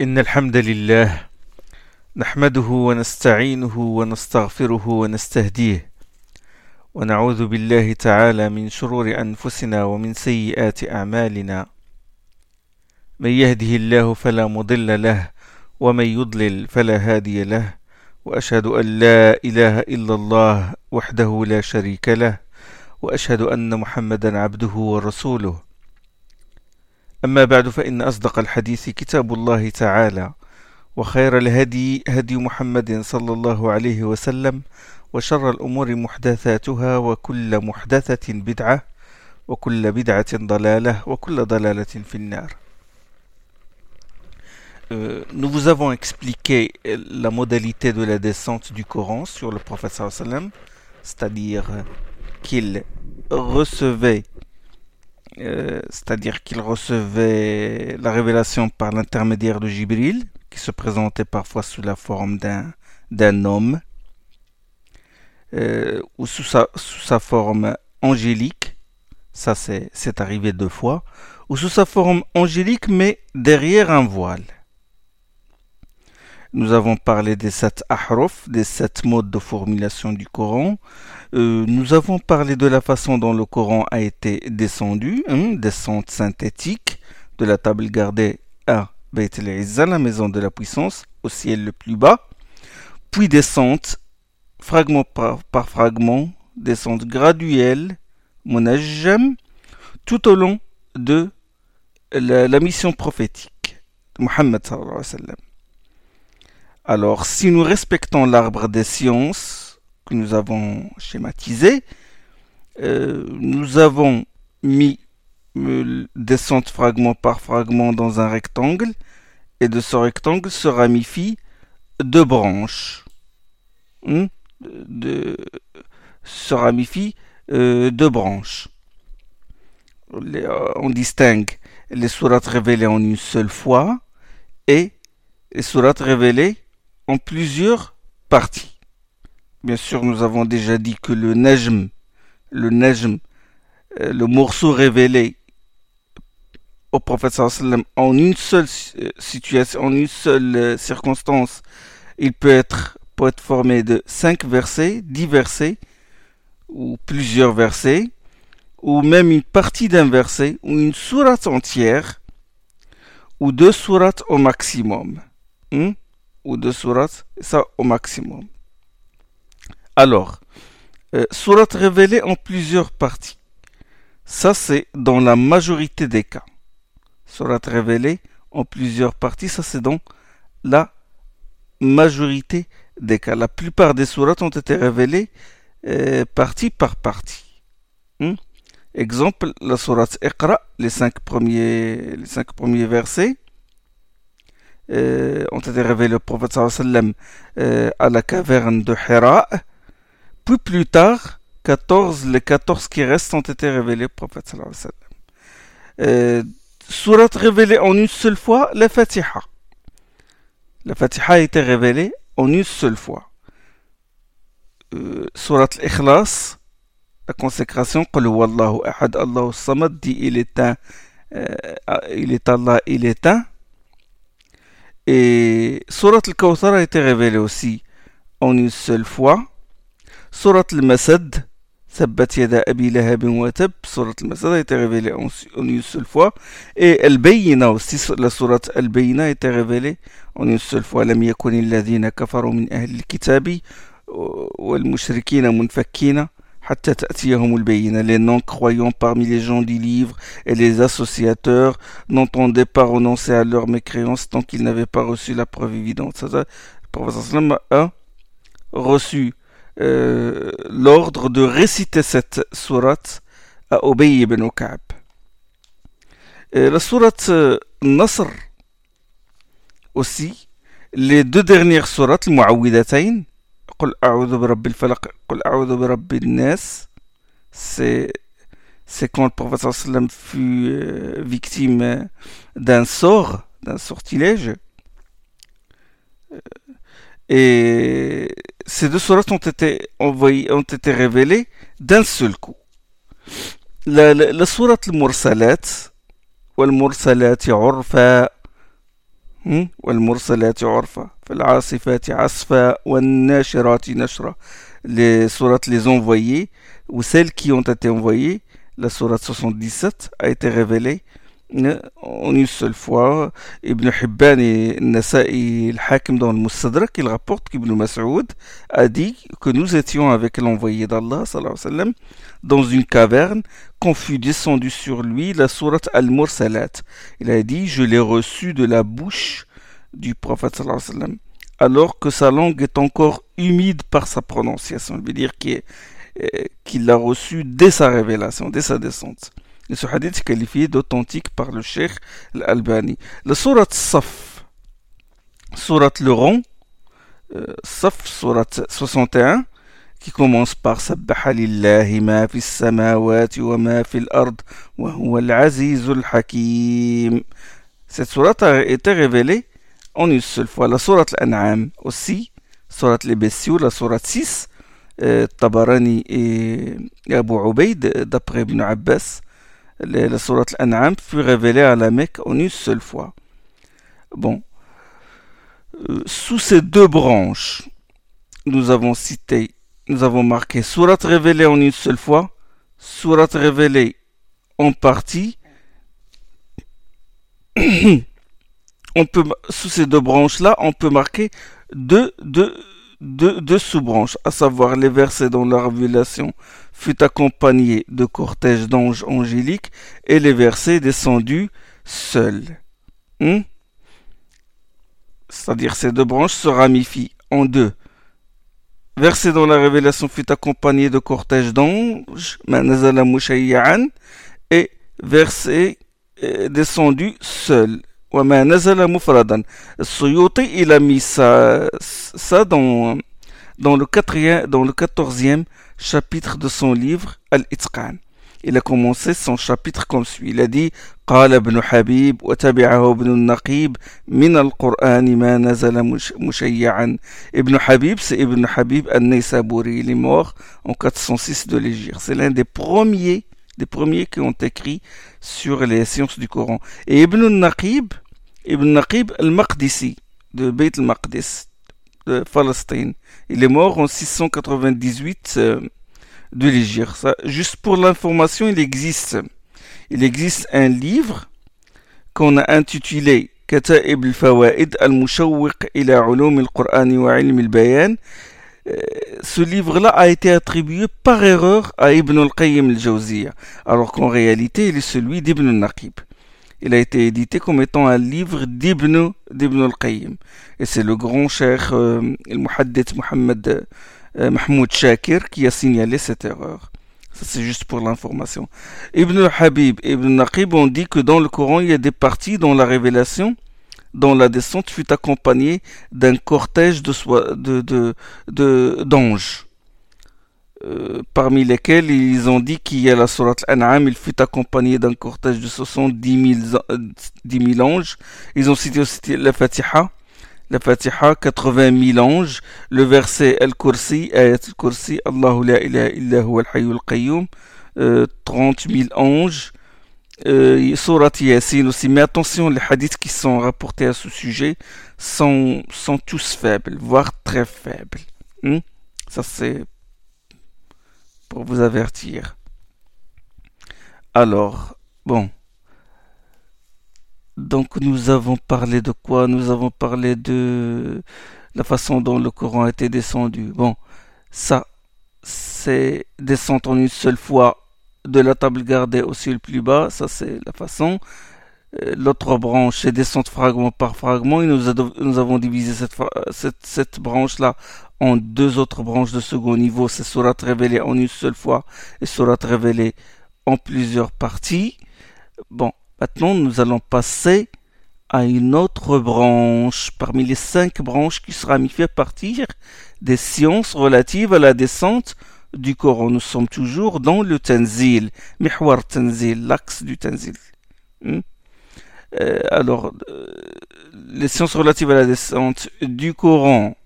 إن الحمد لله نحمده ونستعينه ونستغفره ونستهديه ونعوذ بالله تعالى من شرور أنفسنا ومن سيئات أعمالنا. من يهده الله فلا مضل له ومن يضلل فلا هادي له وأشهد أن لا إله إلا الله وحده لا شريك له وأشهد أن محمدا عبده ورسوله. أما بعد فإن أصدق الحديث كتاب الله تعالى وخير الهدي هدي محمد صلى الله عليه وسلم وشر الأمور محدثاتها وكل محدثة بدعة وكل بدعة ضلالة وكل ضلالة في النار. Euh, nous vous avons expliqué la modalité de la descente du Coran sur le prophète c'est-à-dire qu'il recevait Euh, c'est-à-dire qu'il recevait la révélation par l'intermédiaire de Jibril, qui se présentait parfois sous la forme d'un, homme, euh, ou sous sa, forme angélique, ça c'est, c'est arrivé deux fois, ou sous sa forme angélique mais derrière un voile. Nous avons parlé des sept ahruf, des sept modes de formulation du Coran. Euh, nous avons parlé de la façon dont le Coran a été descendu, hein, descente synthétique de la table gardée à Beit al la maison de la puissance, au ciel le plus bas, puis descente fragment par, fragment, descente graduelle, monajam, tout au long de la, mission prophétique de Muhammad sallallahu. Alors, si nous respectons l'arbre des sciences que nous avons schématisé, euh, nous avons mis euh, descente fragment par fragment dans un rectangle, et de ce rectangle se ramifient deux branches. Hmm? De, se ramifient euh, deux branches. Euh, on distingue les sourates révélées en une seule fois et les sourates révélées en plusieurs parties. Bien sûr, nous avons déjà dit que le najm, le najm, euh, le morceau révélé au prophète en une seule situation, en une seule euh, circonstance, il peut être, peut être formé de cinq versets, dix versets, ou plusieurs versets, ou même une partie d'un verset, ou une sourate entière, ou deux sourates au maximum. Hmm? ou deux sourates, ça au maximum. Alors, euh, sourate révélée en plusieurs parties. Ça, c'est dans la majorité des cas. Sourate révélée en plusieurs parties, ça, c'est dans la majorité des cas. La plupart des sourates ont été révélées euh, partie par partie. Hmm? Exemple, la sourate Iqra, les cinq premiers, les cinq premiers versets euh, ont été révélés au prophète euh, à la caverne de Hira. Puis plus tard, 14, les 14 qui restent ont été révélés au prophète sallam. Euh, surat révélée en une seule fois, la Fatiha. La Fatiha a été révélée en une seule fois. Euh, surat l'Ikhlas, la consécration, Qul Wallahu Ahad, Allahu Samad, dit il est un, euh, il est Allah, il est un. Et Surat al-Kawthar a été révélée aussi en une seule fois. Surat al-Masad, Sabbat yada abi lahabin wa Surat al-Masad a été révélée en, une seule fois. Et Al-Bayna aussi, la Surat Al-Bayna a été révélée en une seule fois. Lam yakun alladhina kafaru min ahli al-kitabi wal mushrikina munfakkina. Les non-croyants parmi les gens du livre et les associateurs n'entendaient pas renoncer à leur mécréance tant qu'ils n'avaient pas reçu la preuve évidente. Le professeur a reçu euh, l'ordre de réciter cette sourate à Obey ibn Ka'b. La sourate euh, Nasr aussi, les deux dernières sourates, Muawwidatayn, Qul a'udhu bi rabbil falaq, Qul a'udhu bi rabbil nas, c'est c'est quand le prophète sallam fut euh, victime d'un sort, d'un sortilège. Et ces deux sourates ont été envoyées, ont été révélées d'un seul coup. La, la, la sourate al-Mursalat, والمرسلات عرفا والمرسلات عرفا فالعاصفات عصفا والناشرات نشرا les sourates les envoyées ou celles qui ont été envoyées la sourate 77 a été révélée en une seule fois. Ibn Hibban et Nasa'i al-Hakim dans le qu'Ibn Mas'ud a dit que nous étions avec l'envoyé d'Allah sallam, dans une caverne qu'on fut descendu sur lui la sourate Al-Mursalat. Il a dit Je l'ai reçu de la bouche du prophète sallam, alors que sa langue est encore humide par sa prononciation. Il veut dire qu'il l'a reçu dès sa révélation, dès sa descente. Ce hadith qualifié d'authentique par le Cheikh Al-Albani. La sourate Saf, sourate le rond, euh, Saf, sourate 61, qui commence par ma fi samawati wa ma fi al-ard wa huwa al-azizul hakim. Cette sourate a été révélée en une seule fois. La sourate Al-An'am aussi, sourate les bestiaux, la sourate 6, euh, Tabarani et Abu Ubaid, d'après Ibn Abbas, la sourate Al-An'am fut révélée à la Mecque en une seule fois. Bon. Euh, sous ces deux branches, nous avons cité, nous avons marqué sourate révélée en une seule fois, sourate révélée en partie. on peut, sous ces deux branches-là, on peut marquer deux, deux, deux, sous-branches, à savoir les versets dont la révélation fut accompagnée de cortèges d'anges angéliques et les versets descendus seuls. Hmm? C'est-à-dire ces deux branches se ramifient en deux. Versets dont la révélation fut accompagnée de cortèges d'anges, et versets euh, descendus seuls. وما نزل مفردا السيوطي il a mis ça, ça dans, dans, le quatrième, dans le quatorzième chapitre de son livre Al-Itqan. Il a commencé son chapitre comme suit. Il a dit قال ابن حبيب وتبعه ابن النقيب من القرآن ما نزل مشيعا Ibn Habib, c'est Ibn Habib al-Naysaburi. Il est mort en 406 de l'Égypte. C'est l'un des premiers des premiers qui ont écrit sur les sciences du Coran. Et Ibn Naqib, Ibn Naqib al-Maqdisi, de Beit al-Maqdis, de Palestine, il est mort en 698 euh, de l'Égypte. Juste pour l'information, il existe, il existe un livre qu'on a intitulé كتائب الفوائد المشوق إلى علوم القرآن وعلم البيان euh, ce livre-là a été attribué par erreur à Ibn al-Qayyim al-Jawziyya, alors qu'en réalité il est celui d'Ibn al-Naqib. Il a été édité comme étant un livre d'Ibn, al-Qayyim. Et c'est le grand cher euh, euh, Mahmoud Shakir qui a signalé cette erreur. Ça c'est juste pour l'information. Ibn al-Habib et Ibn al-Naqib ont dit que dans le Coran il y a des parties dont la révélation dont la descente fut accompagnée d'un cortège de, de, de, d'anges, euh, parmi lesquels ils ont dit qu'il y a la sourate An'am, il fut accompagné d'un cortège de 70 000, 10 anges. Ils ont cité aussi la Fatiha, la Fatiha, 80 000 anges, le verset Al-Kursi, Al-Kursi, Allahu la ilaha illa al-hayyul qayyum, 30 000 anges, euh, Surat Yasin aussi, mais attention, les hadiths qui sont rapportés à ce sujet sont, sont tous faibles, voire très faibles. Hmm? Ça c'est pour vous avertir. Alors, bon. Donc nous avons parlé de quoi? Nous avons parlé de la façon dont le Coran a été descendu. Bon, ça, c'est descendre en une seule fois de la table gardée aussi le plus bas, ça c'est la façon. Euh, l'autre branche, c'est descente fragment par fragment. Et nous, avons divisé cette, cette, branche-là en deux autres branches de second niveau. C'est surat révélée en une seule fois et surat révélée en plusieurs parties. Bon, maintenant nous allons passer à une autre branche parmi les cinq branches qui sera mis à partir des sciences relatives à la descente du Coran. Nous sommes toujours dans le Tanzil, Mihwar Tanzil, l'axe du Tanzil. Hmm? Euh, alors, euh, les sciences relatives à la descente du Coran,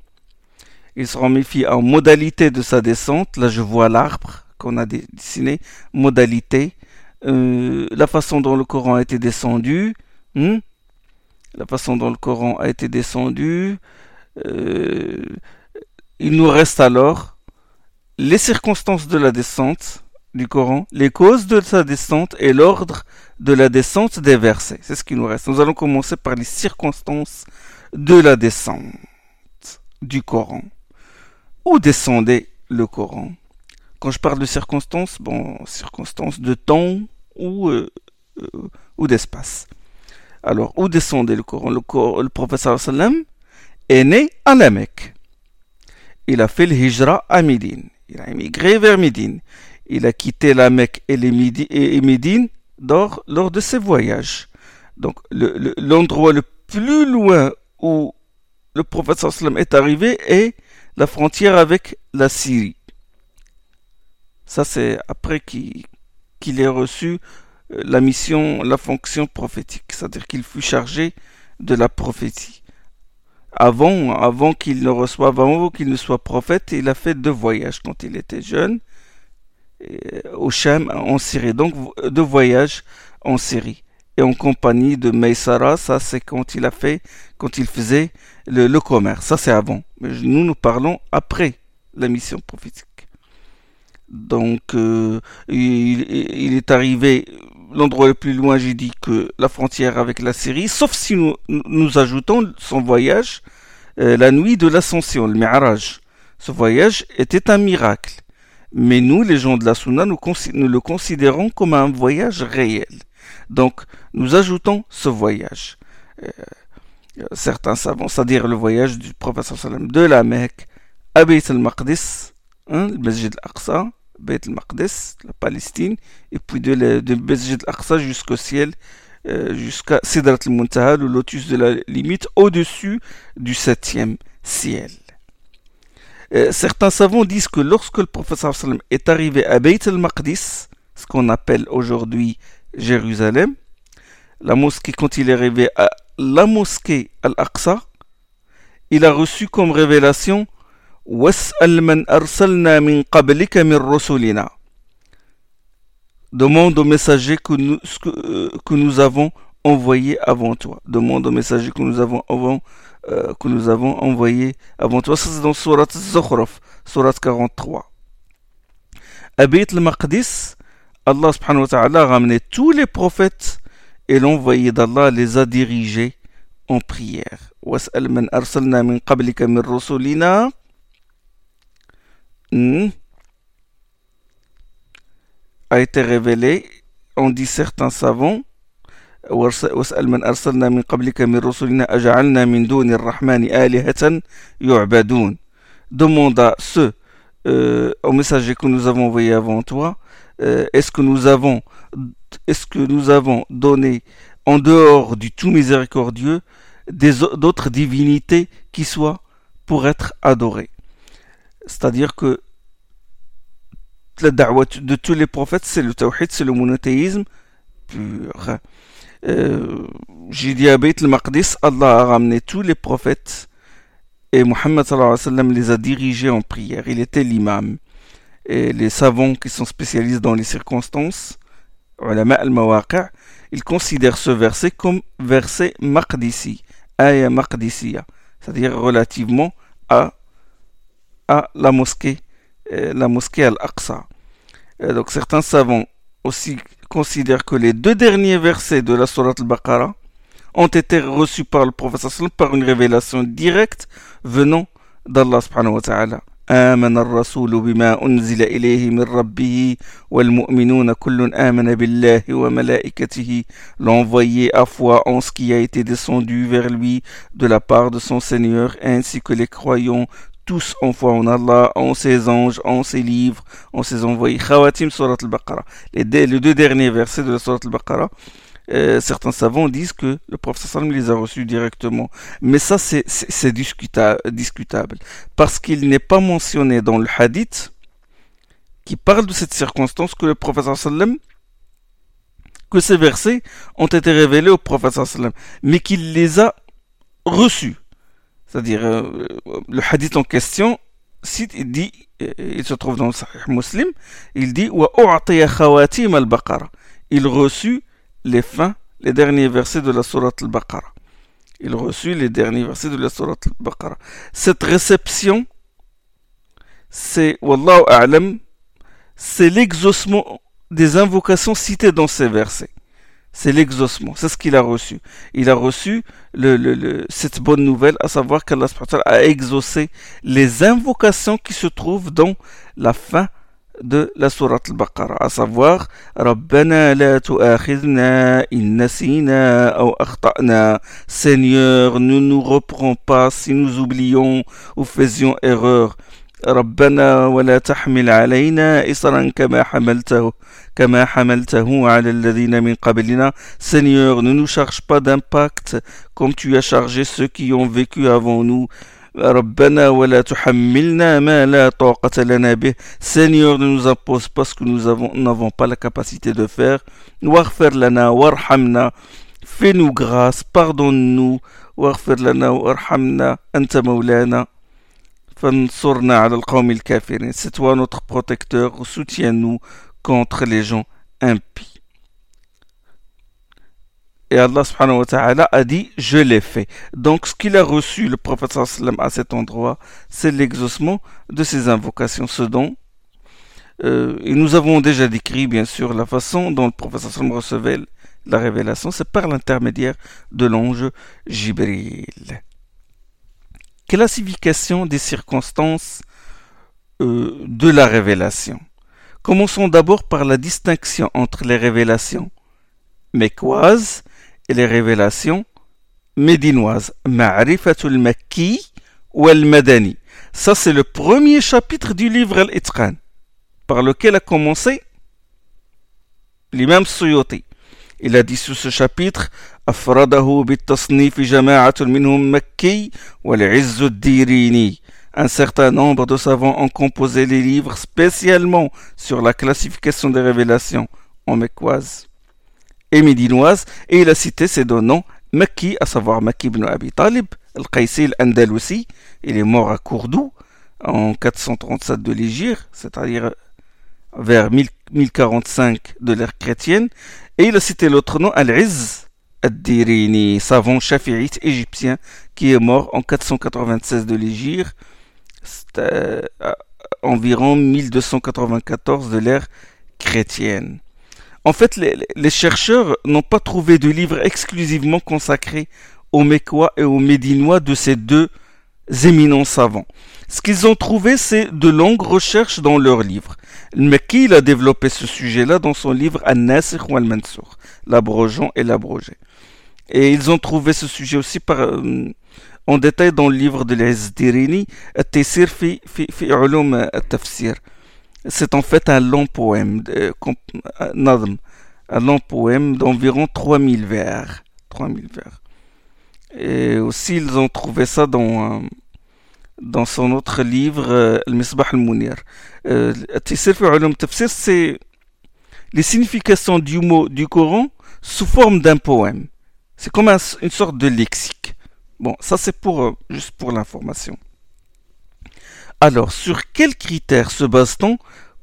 ils seront méfiés en modalité de sa descente. Là, je vois l'arbre qu'on a dessiné, modalité, euh, la façon dont le Coran a été descendu, hmm? la façon dont le Coran a été descendu. Il nous reste alors les circonstances de la descente du Coran, les causes de sa descente et l'ordre de la descente des versets. C'est ce qui nous reste. Nous allons commencer par les circonstances de la descente du Coran. Où descendait le Coran? Quand je parle de circonstances, bon, circonstances de temps ou, euh, euh, ou d'espace. Alors, où descendait le Coran? Le, Coran, le sallam est né à la Mecque. Il a fait le hijra à Médine. Il a émigré vers Médine. Il a quitté la Mecque et, les Médine lors, lors de ses voyages. Donc, l'endroit le, plus loin où le prophète est arrivé est la frontière avec la Syrie. Ça, c'est après qu'il ait reçu euh, la mission, la fonction prophétique, c'est-à-dire qu'il fut chargé de la prophétie. Avant, avant qu'il ne reçoive, avant qu'il ne soit prophète, il a fait deux voyages quand il était jeune au Shem en Syrie. Donc deux voyages en Syrie et en compagnie de Meysara, ça c'est quand il a fait, quand il faisait le, commerce. Ça c'est avant. Mais nous nous parlons après la mission prophétique. Donc euh, il, est arrivé l'endroit le plus loin, j'ai dit que la frontière avec la Syrie, sauf si nous, ajoutons son voyage euh, la nuit de l'ascension, le Mi'raj. Ce voyage était un miracle. Mais nous, les gens de la Sunna, nous, le considérons comme un voyage réel. Donc, nous ajoutons ce voyage. Euh, certains savants, c'est-à-dire le voyage du prophète de la Mecque à Beit al-Maqdis, hein, le Masjid al-Aqsa, Beit al-Maqdis, la Palestine, et puis de, de Masjid al-Aqsa jusqu'au ciel, euh, jusqu'à Sidrat al-Muntaha, le lotus de la limite, au-dessus du septième ciel. Euh, certains savants disent que lorsque le prophète est arrivé à Beit al-Maqdis, ce qu'on appelle aujourd'hui Jérusalem, la mosquée, quand il est arrivé à la mosquée Al-Aqsa, il a reçu comme révélation Demande au messager que nous, euh, que nous avons envoyé avant toi. Demande au messager que nous avons, avant, euh, que nous avons envoyé avant toi. Ça c'est dans Surat Zukhruf, Surat 43. À Beit al-Maqdis, Allah subhanahu wa ta'ala a ramené tous les prophètes et l'envoyé d'Allah les a dirigés en prière. وَاسْأَلْ مَنْ أَرْسَلْنَا مِنْ قَبْلِكَ مِنْ رُسُلِنَا a été révélé, on dit certains savants, واسأل من أرسلنا من قبلك من رسلنا أجعلنا من دون الرحمن آلهة يعبدون demande à ceux euh, aux messagers que nous avons envoyés avant toi euh, est-ce que nous avons est-ce que nous avons donné en dehors du tout miséricordieux d'autres divinités qui soient pour être adorées c'est-à-dire que la da'wah de tous les prophètes c'est le tawhid c'est le monothéisme pur euh, j'ai dit à al-Maqdis Allah a ramené tous les prophètes et Muhammad les a dirigés en prière il était l'imam et les savants qui sont spécialistes dans les circonstances, ils considèrent ce verset comme verset maqdisi, aya maqdisiya, c'est-à-dire relativement à, à la mosquée, euh, la mosquée Al-Aqsa. Donc certains savants aussi considèrent que les deux derniers versets de la Surat Al-Baqarah ont été reçus par le prophète par une révélation directe venant d'Allah subhanahu wa ta'ala. آمن الرسول بما أنزل إليه من ربه والمؤمنون كل آمن بالله وملائكته l'envoyé à foi en ce qui a été descendu vers lui de la part de son Seigneur ainsi que les croyants tous en foi en Allah, en ses anges, en ses livres, en ses envoyés. Khawatim Surat al-Baqarah. Les, deux derniers versets de la Surat al-Baqarah euh, certains savants disent que le prophète sallam les a reçus directement. Mais ça, c'est discutable. Parce qu'il n'est pas mentionné dans le hadith qui parle de cette circonstance que le prophète sallam que ces versets ont été révélés au prophète sallam, mais qu'il les a reçus. C'est-à-dire, euh, le hadith en question, il dit, euh, il se trouve dans le Sahih Muslim, il dit, il reçut les fins, les derniers versets de la Sourate al-Baqarah. Il reçut les derniers versets de la Sourate al-Baqarah. Cette réception, c'est, Wallahu A'lam, c'est l'exaucement des invocations citées dans ces versets. C'est l'exaucement, c'est ce qu'il a reçu. Il a reçu cette bonne nouvelle, à savoir qu'Allah a exaucé les invocations qui se trouvent dans la fin de la sourate al-Baqarah, à savoir Rabbana la tu'akhidna in nasina ou akhta'na. Seigneur, ne nous reprends pas si nous oublions ou faisions erreur. ربنا ولا تحمل علينا إصرا كما حملته كما حملته على الذين من قبلنا Seigneur ne nous charge pas d'impact comme tu as chargé ceux qui ont vécu avant nous ربنا ولا تحملنا ما لا طاقة لنا به Seigneur ne nous impose pas ce que nous n'avons pas la capacité de faire واغفر لنا وارحمنا fais-nous grâce pardonne-nous واغفر لنا وارحمنا أنت مولانا c'est toi notre protecteur, soutiens-nous contre les gens impies. Et Allah subhanahu wa ta'ala a dit Je l'ai fait. Donc ce qu'il a reçu, le prophète à cet endroit, c'est l'exaucement de ses invocations, ce dont euh, et nous avons déjà décrit, bien sûr, la façon dont le prophète recevait la révélation, c'est par l'intermédiaire de l'ange Jibril classification des circonstances euh, de la révélation. Commençons d'abord par la distinction entre les révélations mécoises et les révélations médinoises. Ma'rifatul Makki ou al-Madani. Ça, c'est le premier chapitre du livre Al-Itqan, par lequel a commencé l'imam Suyuti. Il a dit sous ce chapitre أفرده بالتصنيف جماعة منهم مكي والعز الديريني Un certain nombre de savants ont composé les livres spécialement sur la classification des révélations en mécoise et médinoise, et il a cité ces deux noms, Makki, à savoir Makki ibn Abi Talib, Al-Qaysi al-Andalusi, il est mort à Cordoue en 437 de l'Égypte, c'est-à-dire vers 1045 de l'ère chrétienne, et il a cité l'autre nom, Al-Izz Ad-Dirini, savant shafi'ite égyptien, qui est mort en 496 de l'Égypte, euh, environ 1294 de l'ère chrétienne. En fait, les, les chercheurs n'ont pas trouvé de livre exclusivement consacré aux Mécois et aux Médinois de ces deux éminents savants. Ce qu'ils ont trouvé, c'est de longues recherches dans leurs livres. Il a développé ce sujet-là dans son livre An-Nasikh ou Al-Mansour, l'abrogeant et l'abrogé. Et ils ont trouvé ce sujet aussi par, euh, en détail dans le livre de l'Izdirini, At-Tessir fi, fi, fi Ulum tafsir C'est en fait un long poème, de, un long poème d'environ 3000 vers. 3000 vers. Et aussi, ils ont trouvé ça dans, dans son autre livre, Al-Misbah al-Munir. Euh, c'est les significations du mot du Coran sous forme d'un poème. C'est comme une sorte de lexique. Bon, ça c'est pour euh, juste pour l'information. Alors, sur quels critères se base-t-on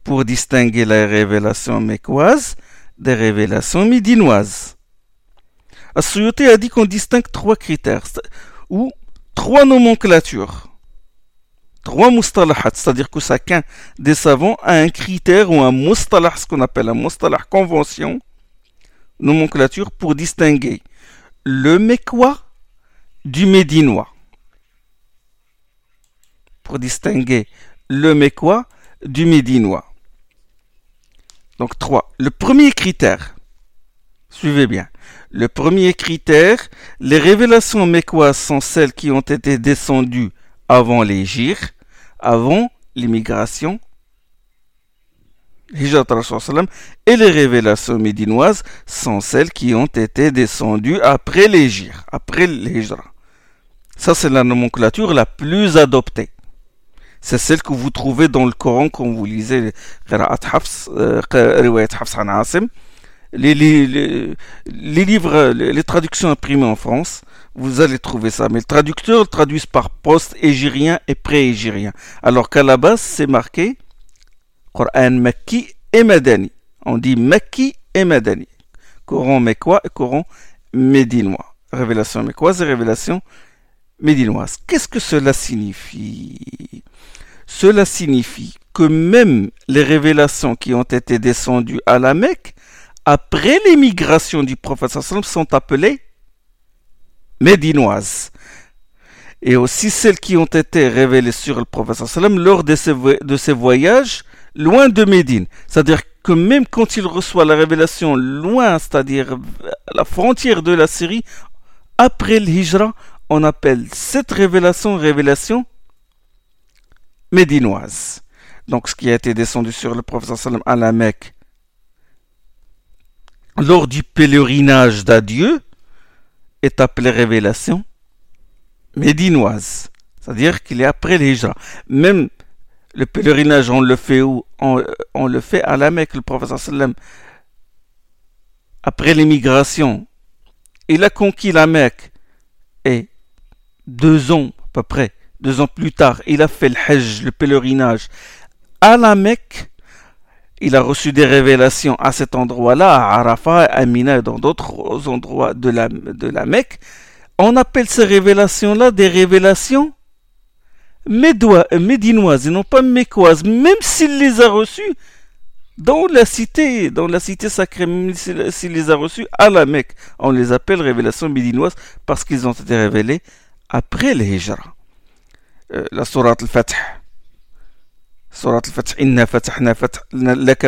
pour distinguer les révélations mécoises des révélations médinoises? Asuyuti a dit qu'on distingue trois critères, ou trois nomenclatures, trois mustalahat, c'est-à-dire que chacun des savants a un critère ou un mustalah, ce qu'on appelle un mustalah convention, nomenclature pour distinguer le mécois du médinois. Pour distinguer le mécois du médinois. Donc trois. Le premier critère, suivez bien, le premier critère, les révélations mécoises sont celles qui ont été descendues avant les avant l'immigration, et les révélations médinoises sont celles qui ont été descendues après les après l'Hijra. Ça, c'est la nomenclature la plus adoptée. C'est celle que vous trouvez dans le Coran quand vous lisez Hafs, euh, Hafs les, livres, les, traductions imprimées en France, vous allez trouver ça. Mais le traducteur traduisent par post-égyrien et pré-égyrien. Alors qu'à la base, c'est marqué Coran Makki et Madani. On dit Makki et Madani. Coran mécois et Coran médinois. révélation mécoise et révélation médinoise. Qu'est-ce que cela signifie? Cela signifie que même les révélations qui ont été descendues à la Mecque après l'émigration du prophète sont appelées médinoises. Et aussi celles qui ont été révélées sur le prophète lors de ses, de ses voyages loin de Médine. C'est-à-dire que même quand il reçoit la révélation loin, c'est-à-dire à la frontière de la Syrie, après le on appelle cette révélation révélation médinoise. Donc ce qui a été descendu sur le prophète à la Mecque lors du pèlerinage d'adieu est appelé révélation médinoise. C'est-à-dire qu'il est après le Hijra. Même le pèlerinage, on le fait où? On, le fait à la Mecque. Le prophète sallam, après l'émigration, il a conquis la Mecque et deux ans à peu près, deux ans plus tard, il a fait le Hajj, le pèlerinage à la Mecque. Il a reçu des révélations à cet endroit-là, à Arafat, à Mina et dans d'autres endroits de la, de la Mecque. On appelle ces révélations-là des révélations médinoises et non pas mécoises, même s'il les a reçues dans la cité, dans la cité sacrée, même s'il les a reçues à la Mecque. On les appelle révélations médinoises parce qu'ils ont été révélés après le Hijra. Euh, la sourate al-Fath.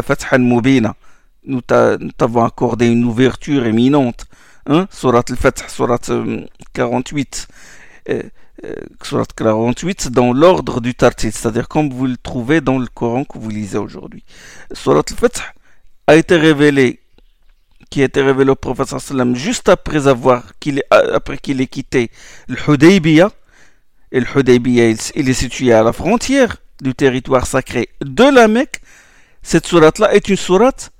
Fathan mubina. Nous t'avons accordé une ouverture éminente. Sourate al-Fath, sourate 48. Euh, euh, surat 48 dans l'ordre du tartil, c'est-à-dire comme vous le trouvez dans le Coran que vous lisez aujourd'hui. Surat al-Fath a été révélé, qui a été révélé au prophète juste après avoir qu'il après qu'il ait quitté le Hudaybiyah. Et le Hudaybiyah, il, est situé à la frontière du territoire sacré de la Mecque. Cette sourate-là est une sourate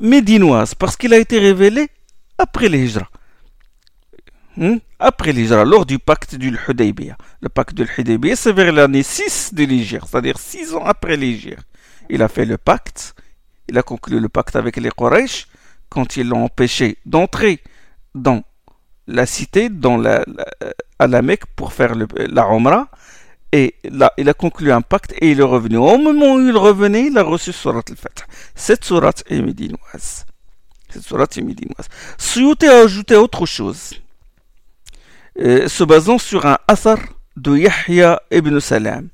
médinoise parce qu'il a été révélé après les. Hmm? après l'Hijra, lors du pacte du Hudaybiyah. Le pacte du Hudaybiyah, c'est vers l'année 6 de l'Hijra, c'est-à-dire 6 ans après l'Hijra. Il a fait le pacte, il a conclu le pacte avec les Quraysh quand ils l'ont empêché d'entrer dans la cité, dans la, à la Mecque pour faire la Umrah. Et là, il a conclu un pacte et il est revenu. Au moment où il revenait, il a reçu Surat al-Fath. Cette Surat est médinoise. Cette Surat est médinoise. Suyuti a ajouté autre chose. Euh, se basant sur un asar de Yahya ibn Salam.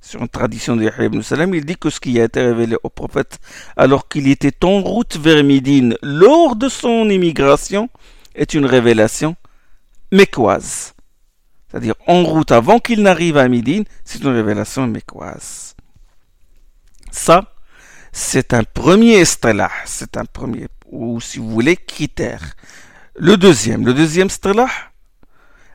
Sur une tradition de Yahya ibn Salam, il dit que ce qui a été révélé au prophète alors qu'il était en route vers Médine lors de son immigration est une révélation mécoise. C'est-à-dire en route avant qu'il n'arrive à Médine, c'est une révélation mécoise. Ça, c'est un premier estrella, c'est un premier, ou si vous voulez, critère. Le deuxième, le deuxième estrella,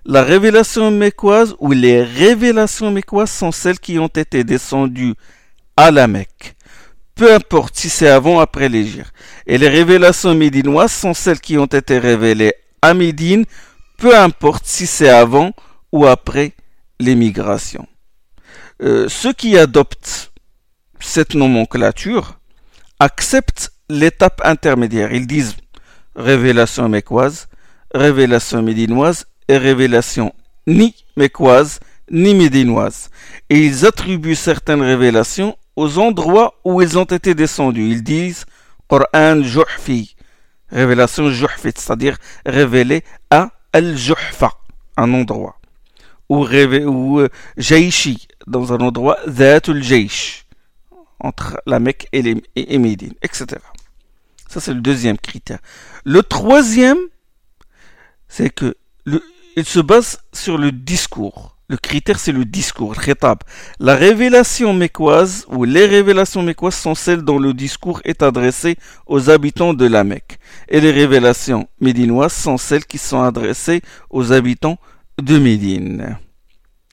la révélation mécoise ou les révélations mécoises sont celles qui ont été descendues à la Mecque. Peu importe si c'est avant ou après l'Égypte. Et les révélations médinoises sont celles qui ont été révélées à Médine, peu importe si c'est avant ou après l'émigration. Euh, ceux qui adoptent cette nomenclature acceptent l'étape intermédiaire. Ils disent révélation mécoise, révélation médinoise et révélations ni mécoises ni médinoises, et ils attribuent certaines révélations aux endroits où ils ont été descendus. Ils disent Coran Juhfi, révélation Juhfi, c'est-à-dire révélé à Al-Juhfa, un endroit, ou, ou euh, Jaishi, dans un endroit Zatul Jaish, entre la Mecque et, les, Médine, etc. Ça, c'est le deuxième critère. Le troisième, c'est que le, il se base sur le discours. Le critère, c'est le discours, khitab. La révélation mécoise ou les révélations mécoises sont celles dont le discours est adressé aux habitants de la Mecque. Et les révélations médinoises sont celles qui sont adressées aux habitants de Médine.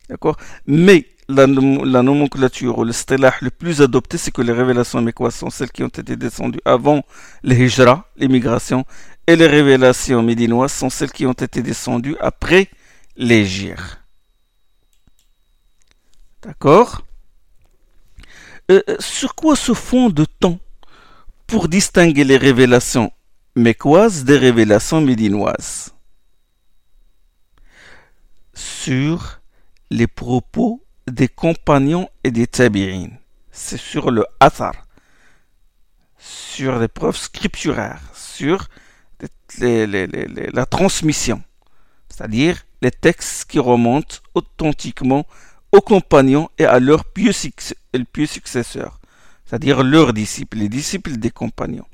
D'accord? Mais la, nomenclature ou le stellar le plus adopté, c'est que les révélations mécoises sont celles qui ont été descendues avant les hijra, l'immigration, et les révélations médinoises sont celles qui ont été descendues après l'Égypte. D'accord? Euh, euh, Sur quoi se fonde-t-on pour distinguer les révélations mécoises des révélations médinoises? Sur les propos des compagnons et des tabi'in. C'est sur le athar, sur les preuves scripturaires, sur la transmission, c'est-à-dire les textes qui remontent authentiquement aux compagnons et à leurs pieux, successeurs, c'est-à-dire leurs disciples, les disciples des compagnons.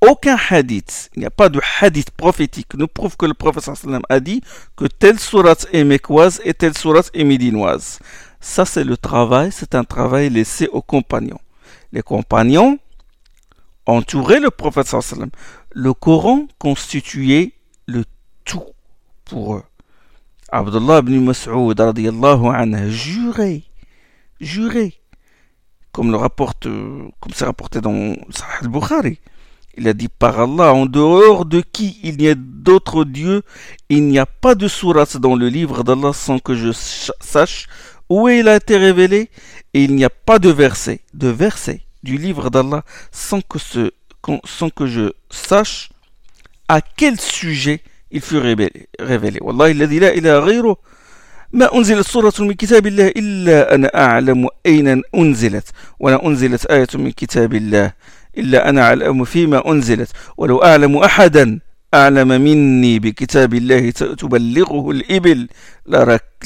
Aucun hadith, il n'y a pas de hadith prophétique, ne prouve que le prophète a dit que telle sourate est mécoise et telle sourate est médinoise. Ça, c'est le travail, c'est un travail laissé aux compagnons. Les compagnons entouraient le prophète. Le Coran constituait le tout pour eux. Abdullah ibn Mas'ud radiallahu anhu jurait, jurait, comme le rapporte, comme c'est rapporté dans Sahih al-Bukhari. Il a dit par Allah, en dehors de qui il n'y a d'autre Dieu, il n'y a pas de sourate dans le livre d'Allah sans que je sache où il a été révélé, et il n'y a pas de verset, de verset du livre d'Allah sans que, ce, sans que je sache à quel sujet il fut révélé. révélé. والله الذي لا إله غيره ما أنزلت سورة من كتاب الله إلا أنا أعلم أين أنزلت ولا أنزلت آية من كتاب الله إلا أنا أعلم فيما أنزلت ولو أعلم أحدا أعلم مني بكتاب الله تبلغه الإبل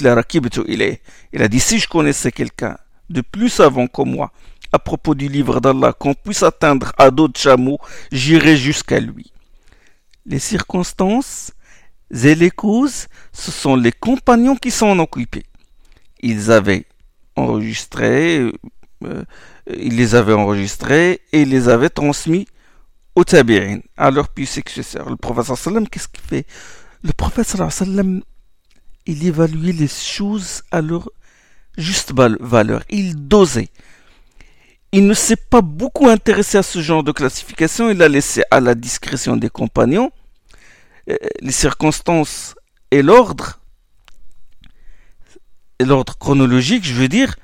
لركبت إليه Il a dit si je connaissais quelqu'un de plus savant que moi à propos du livre d'Allah qu'on puisse atteindre à d'autres chameaux, j'irai jusqu'à lui. Les circonstances et les causes, ce sont les compagnons qui sont occupés. Ils avaient enregistré, euh, ils les avaient enregistrés et les avaient transmis aux tabi'in, à leurs puis successeurs. Le prophète sallam, qu'est-ce qu'il fait? Le prophète sallam, il évaluait les choses à leur juste valeur. Il dosait. Il ne s'est pas beaucoup intéressé à ce genre de classification, il l'a laissé à la discrétion des compagnons. Euh, les circonstances et l'ordre, et l'ordre chronologique, je veux dire,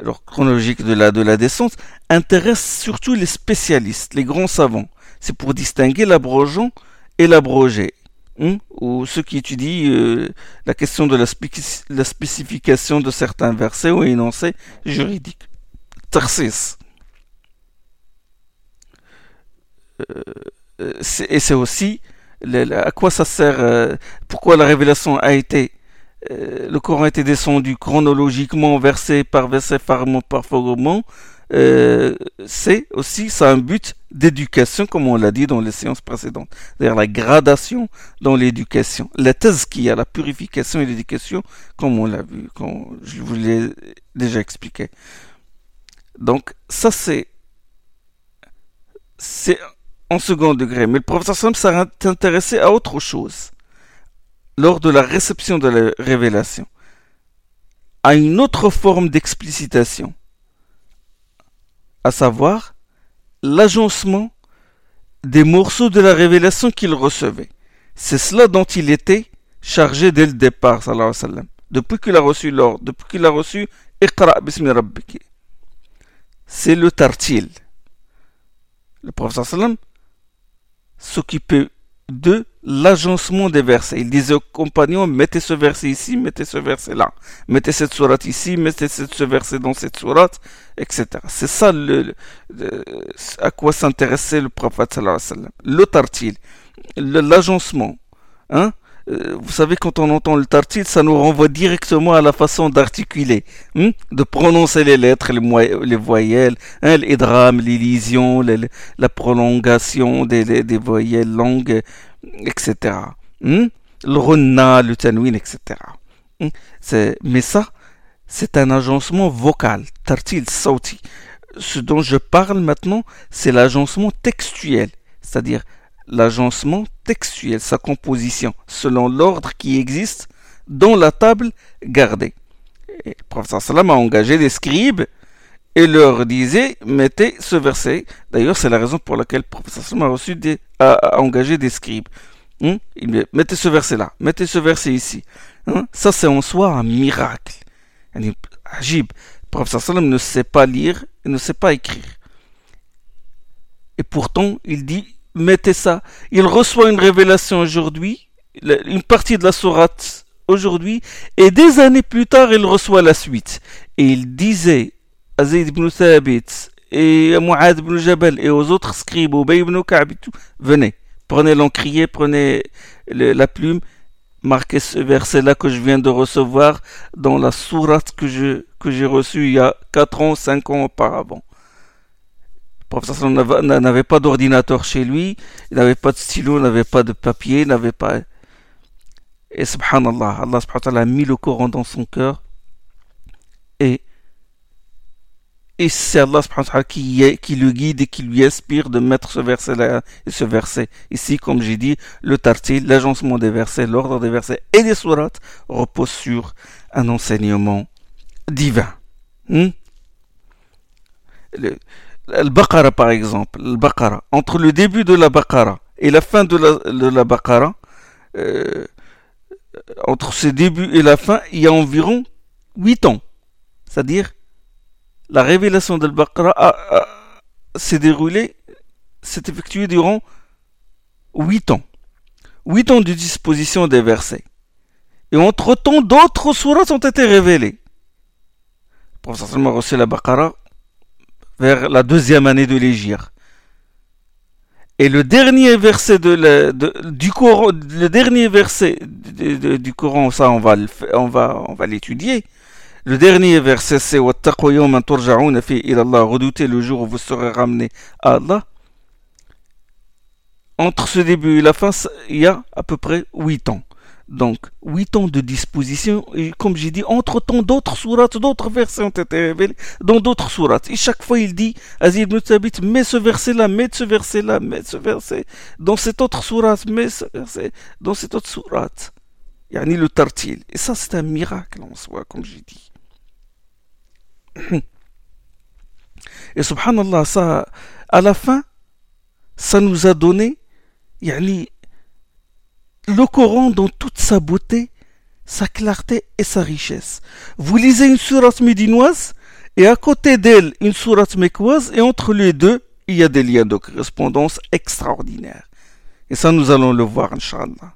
l'ordre chronologique de la, de la descente, intéresse surtout les spécialistes, les grands savants. C'est pour distinguer l'abrogeant et l'abrogé. Hein, ou ceux qui étudient euh, la question de la, spécification de certains versets ou énoncés juridiques. Tarsis. Euh, et c'est aussi à quoi ça sert, euh, pourquoi la révélation a été, euh, le Coran été descendu chronologiquement, verset par verset, fragment par fragment, c'est aussi, ça a un but d'éducation, comme on l'a dit dans les séances précédentes. C'est-à-dire la gradation dans l'éducation. La thèse qui a la purification et l'éducation, comme on l'a vu, comme je vous l'ai déjà expliqué. Donc, ça c'est, c'est en second degré. Mais le professeur Sam s'est intéressé à autre chose lors de la réception de la révélation, à une autre forme d'explicitation, à savoir l'agencement des morceaux de la révélation qu'il recevait. C'est cela dont il était chargé dès le départ, depuis qu'il a reçu l'ordre, depuis qu'il a reçu Iqra bismi. C'est le tartil. Le sallam s'occuper de l'agencement des versets. Il disait aux compagnons, mettez ce verset ici, mettez ce verset là, mettez cette sourate ici, mettez ce verset dans cette sourate, etc. C'est ça le, à quoi s'intéressait le prophète sallallahu alayhi wa sallam. Le l'agencement, hein, euh, vous savez, quand on entend le tartil, ça nous renvoie directement à la façon d'articuler, hein, de prononcer les lettres, les, les voyelles, hein, les drames, l'élision, la prolongation des, des, voyelles longues, etc. Hein, le ronna, le tanwin, etc. Mais ça, c'est un agencement vocal, tartil, sauti. Ce dont je parle maintenant, c'est l'agencement textuel, c'est-à-dire l'agencement textuel, sa composition, selon l'ordre qui existe dans la table gardée. le professeur a engagé des scribes et leur disait mettez ce verset. D'ailleurs, c'est la raison pour laquelle le professeur a, engagé des scribes. Hmm? Il mettez ce verset là, mettez ce verset ici. Hein? Ça, c'est en soi un miracle. Ajib. Le professeur ne sait pas lire, et ne sait pas écrire. Et pourtant, il dit mettez ça. Il reçoit une révélation aujourd'hui, une partie de la sourate aujourd'hui, et des années plus tard, il reçoit la suite. Et il disait à Zayd ibn Thabit et à Mu'ad ibn Jabal et aux autres scribes, au ibn Ka'b venez, prenez l'encrier, prenez la plume, marquez ce verset-là que je viens de recevoir dans la sourate que je que j'ai reçue il y a 4 ans, 5 ans auparavant. Professeur n'avait pas d'ordinateur chez lui, il n'avait pas de stylo, n'avait pas de papier, n'avait pas... Et subhanallah, Allah subhanallah a mis le Coran dans son cœur et, et c'est Allah qui, qui le guide et qui lui inspire de mettre ce verset-là et ce verset. Ici, comme j'ai dit, le tartil, l'agencement des versets, l'ordre des versets et des sourates repose sur un enseignement divin. Hmm? Baqara par exemple, le Baqara, entre le début de la Baqara et la fin de la, de la euh, entre ce début et la fin, il y a environ 8 ans. C'est-à-dire, la révélation de Baqara s'est déroulée, s'est effectuée durant 8 ans. 8 ans de disposition des versets. Et entre-temps, d'autres sourates ont été révélées. Le professeur a reçu la Baqara vers la deuxième année de l'Égypte. Et le dernier verset de, du Coran, le dernier verset du Coran, ça on va on va on va l'étudier. Le dernier verset c'est redoutez le jour où vous serez ramené à Allah. Entre ce début et la fin, il y a à peu près 8 ans. Donc, huit ans de disposition, et comme j'ai dit, entre-temps, d'autres sourates, d'autres versets ont été révélés dans d'autres sourates. Et chaque fois, il dit, Azir ibn mets ce verset-là, mets ce verset-là, mets ce verset dans cette autre sourate, mets ce verset dans cette autre sourate. Yani le tartil. Et ça, c'est un miracle en soi, comme j'ai dit. Et subhanallah, ça, à la fin, ça nous a donné, yani, le Coran dans toute sa beauté, sa clarté et sa richesse. Vous lisez une sourate médinoise et à côté d'elle une sourate mécoise et entre les deux, il y a des liens de correspondance extraordinaires. Et ça, nous allons le voir, Inch'Allah.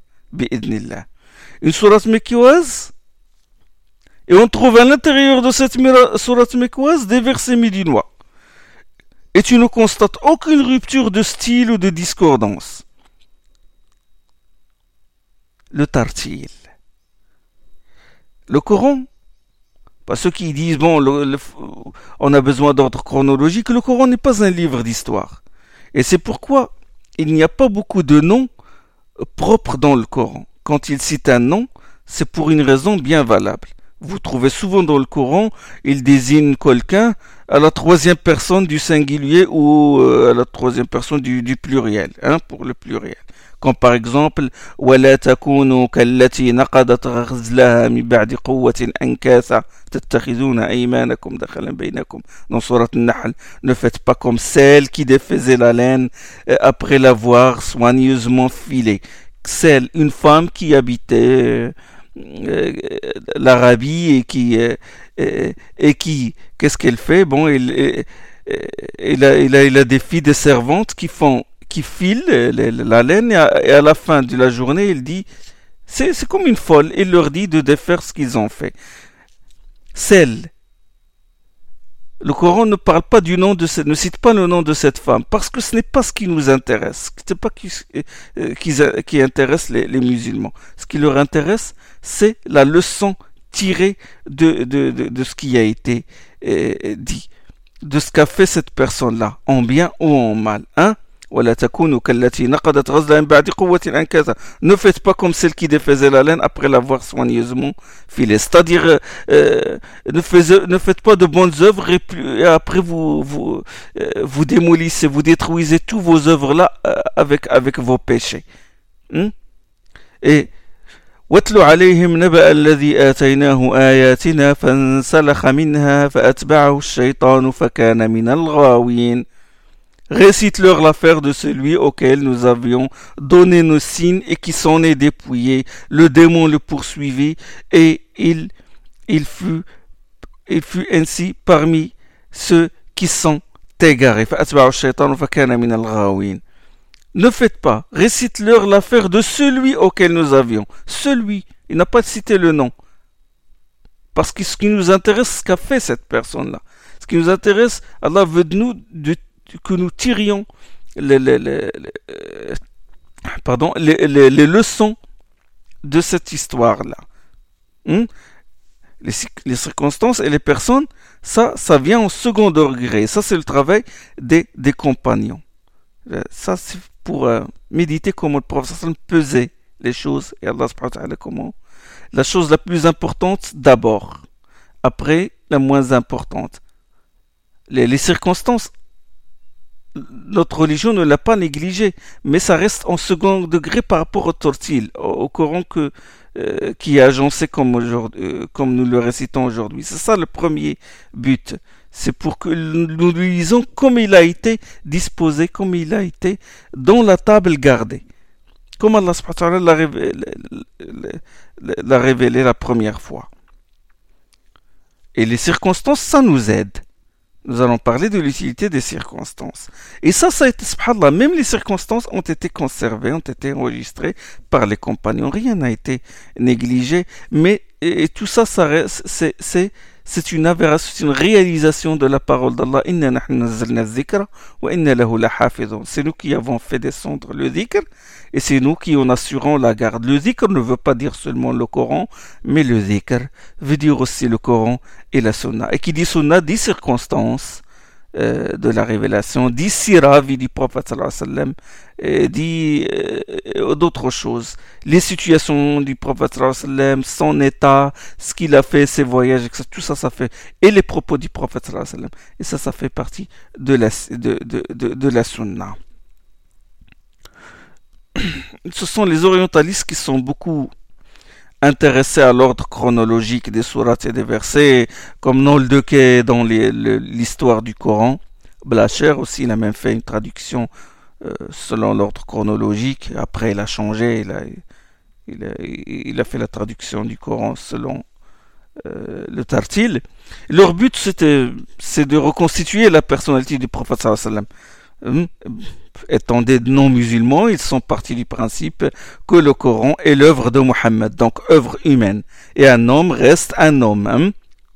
Une sourate mécoise et on trouve à l'intérieur de cette sourate mécoise des versets médinois. Et tu ne constates aucune rupture de style ou de discordance le tartil. Le Coran, pas ceux qui disent, bon, on a besoin d'ordre chronologique, le Coran n'est pas un livre d'histoire. Et c'est pourquoi il n'y a pas beaucoup de noms propres dans le Coran. Quand il cite un nom, c'est pour une raison bien valable. Vous trouvez souvent dans le Coran, il désigne quelqu'un à la troisième personne du singulier ou euh, à la troisième personne du, du pluriel, hein, pour le pluriel Comme par exemple, ولا تكونوا كالتي نقضت غزلها من بعد قوة أنكاثا تتخذون أيمانكم دخلا بينكم dans Surat Al-Nahl ne faites pas comme celle qui défaisait la laine euh, après l'avoir soigneusement filée celle une femme qui habitait euh, l'Arabie et qui euh, et qui qu'est-ce qu'elle fait bon il, il, a, il, a, il a des filles de servantes qui font qui file la laine et à, la fin de la journée, il dit, c'est comme une folle, il leur dit de défaire ce qu'ils ont fait. Celle. Le Coran ne parle pas du nom de cette, ne cite pas le nom de cette femme parce que ce n'est pas ce qui nous intéresse, ce n'est pas qui, euh, qui, qui intéresse les, musulmans. Ce qui leur intéresse, c'est la leçon tirée de, ce qui a été euh, dit, de ce qu'a fait cette personne-là, en bien ou en mal. Hein? ولا تكونوا كالتي نقضت غزلها من بعد قوة أنكاثة نو فيت باكم سيل كي ديفيزي لا لين أبخي لافواغ سوانيوزمون في لي ستادير نو فيت با دو بونز أوفر أبخي فو فو ديموليسي فو ديتروويزي تو فو أوفر لا أفيك أفيك فو بيشي إي واتل عليهم نبأ الذي آتيناه آياتنا فانسلخ منها فأتبعه الشيطان فكان من الغاوين. Récite-leur l'affaire de celui auquel nous avions donné nos signes et qui s'en est dépouillé. Le démon le poursuivit et il, il, fut, il fut ainsi parmi ceux qui sont égarés. Ne faites pas, récite-leur l'affaire de celui auquel nous avions, celui Il n'a pas cité le nom. Parce que ce qui nous intéresse, ce qu'a fait cette personne-là? Ce qui nous intéresse, Allah veut de nous que nous tirions les, pardon, les, leçons de cette histoire-là. Hmm? Les, circonstances et les personnes, ça, ça vient en second degré. Ça, c'est le travail des, des compagnons. Euh, ça, c'est pour euh, méditer comment le professeur pesait les choses et Allah comment. La chose la plus importante d'abord, après la moins importante. Les, circonstances, notre religion ne l'a pas négligé, mais ça reste en second degré par rapport au tortil, au, Coran euh, qui est agencé comme, euh, comme nous le récitons aujourd'hui. C'est ça le premier but. C'est pour que nous le lisons comme il a été disposé, comme il a été dans la table gardée. Comme Allah l'a l'a révélé la première fois. Et les circonstances, ça nous aide. Nous allons parler de l'utilité des circonstances. Et ça, ça a été, subhanallah, même les circonstances ont été conservées, ont été enregistrées par les compagnons. Rien n'a été négligé. Mais, et, tout ça, ça c'est, c'est, c'est une aberration, une réalisation de la parole d'Allah. C'est nous qui avons fait descendre le dhikr et c'est nous qui en assurons la garde. Le dhikr ne veut pas dire seulement le Coran, mais le dhikr veut dire aussi le Coran et la sunna. Et qui dit sunna dit circonstances euh, de la révélation, dit sira, vie du prophète sallam, et dit euh, d'autres choses. Les situations du prophète sallam, son état, ce qu'il a fait, ses voyages, etc. Tout ça, ça fait. Et les propos du prophète sallam. Et ça, ça fait partie de la, de, de la sunna. Ce sont les orientalistes qui sont beaucoup intéressé à l'ordre chronologique des sourates et des versets, comme Nol Deke dans l'histoire du Coran. Blacher aussi, il a même fait une traduction euh, selon l'ordre chronologique. Après, il a changé, il a, fait la traduction du Coran selon euh, le Tartil. Leur but, c'était, c'est de reconstituer la personnalité du prophète étant des non-musulmans, ils sont partis du principe que le Coran est l'œuvre de Mohammed, donc œuvre humaine. Et un homme reste un homme. Hein.